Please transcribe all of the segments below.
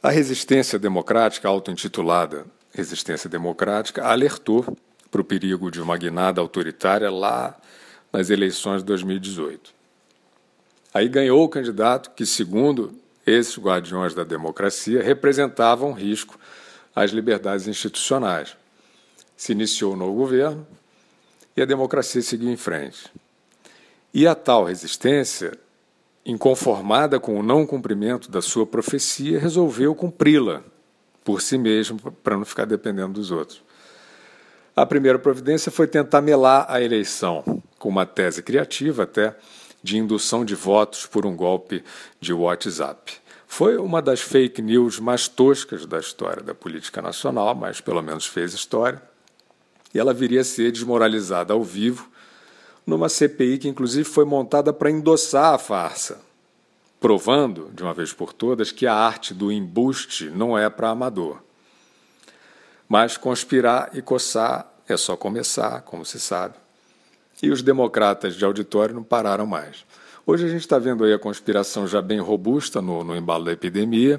A resistência democrática, auto-intitulada Resistência Democrática, alertou para o perigo de uma guinada autoritária lá nas eleições de 2018. Aí ganhou o candidato que, segundo esses guardiões da democracia, representava um risco às liberdades institucionais. Se iniciou o novo governo e a democracia seguiu em frente. E a tal resistência inconformada com o não cumprimento da sua profecia, resolveu cumpri-la por si mesmo, para não ficar dependendo dos outros. A primeira providência foi tentar melar a eleição, com uma tese criativa até de indução de votos por um golpe de WhatsApp. Foi uma das fake news mais toscas da história da política nacional, mas pelo menos fez história. E ela viria a ser desmoralizada ao vivo numa CPI que, inclusive, foi montada para endossar a farsa, provando, de uma vez por todas, que a arte do embuste não é para amador. Mas conspirar e coçar é só começar, como se sabe. E os democratas de auditório não pararam mais. Hoje a gente está vendo aí a conspiração já bem robusta no, no embalo da epidemia,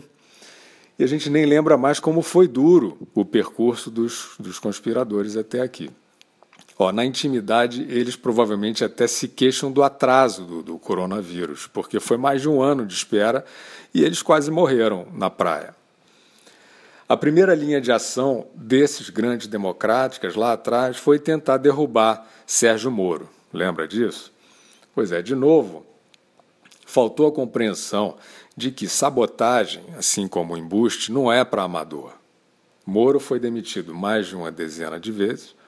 e a gente nem lembra mais como foi duro o percurso dos, dos conspiradores até aqui. Ó, na intimidade, eles provavelmente até se queixam do atraso do, do coronavírus, porque foi mais de um ano de espera e eles quase morreram na praia. A primeira linha de ação desses grandes democráticas lá atrás foi tentar derrubar Sérgio Moro. Lembra disso? Pois é, de novo, faltou a compreensão de que sabotagem, assim como embuste, não é para amador. Moro foi demitido mais de uma dezena de vezes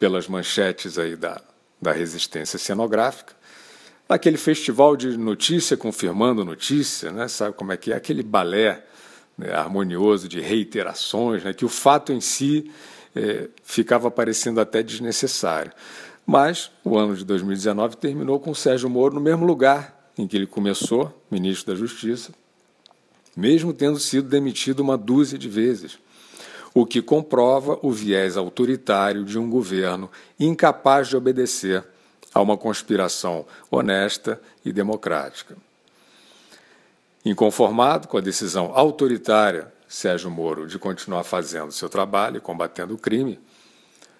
pelas manchetes aí da, da resistência cenográfica. Aquele festival de notícia confirmando notícia, né? sabe como é que é? Aquele balé né, harmonioso de reiterações, né? que o fato em si é, ficava parecendo até desnecessário. Mas o ano de 2019 terminou com Sérgio Moro no mesmo lugar em que ele começou, ministro da Justiça, mesmo tendo sido demitido uma dúzia de vezes o que comprova o viés autoritário de um governo incapaz de obedecer a uma conspiração honesta e democrática. Inconformado com a decisão autoritária Sérgio Moro de continuar fazendo seu trabalho e combatendo o crime,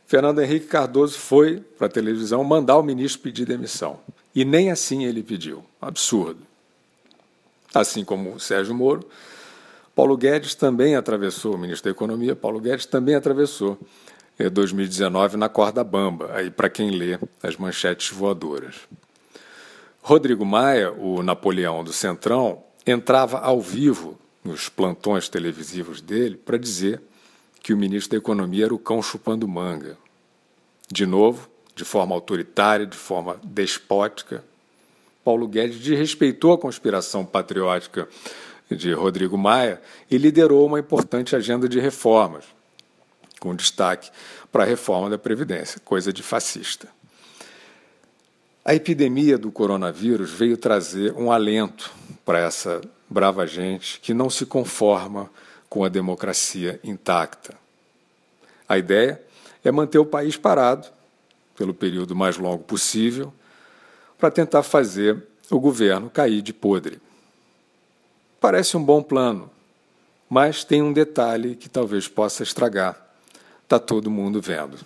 Fernando Henrique Cardoso foi para a televisão mandar o ministro pedir demissão. E nem assim ele pediu. Absurdo. Assim como Sérgio Moro, Paulo Guedes também atravessou, o ministro da Economia, Paulo Guedes também atravessou 2019 eh, na corda bamba, aí para quem lê as manchetes voadoras. Rodrigo Maia, o Napoleão do Centrão, entrava ao vivo nos plantões televisivos dele para dizer que o ministro da Economia era o cão chupando manga. De novo, de forma autoritária, de forma despótica, Paulo Guedes desrespeitou a conspiração patriótica de Rodrigo Maia e liderou uma importante agenda de reformas, com destaque para a reforma da Previdência, coisa de fascista. A epidemia do coronavírus veio trazer um alento para essa brava gente que não se conforma com a democracia intacta. A ideia é manter o país parado pelo período mais longo possível para tentar fazer o governo cair de podre. Parece um bom plano, mas tem um detalhe que talvez possa estragar. Está todo mundo vendo.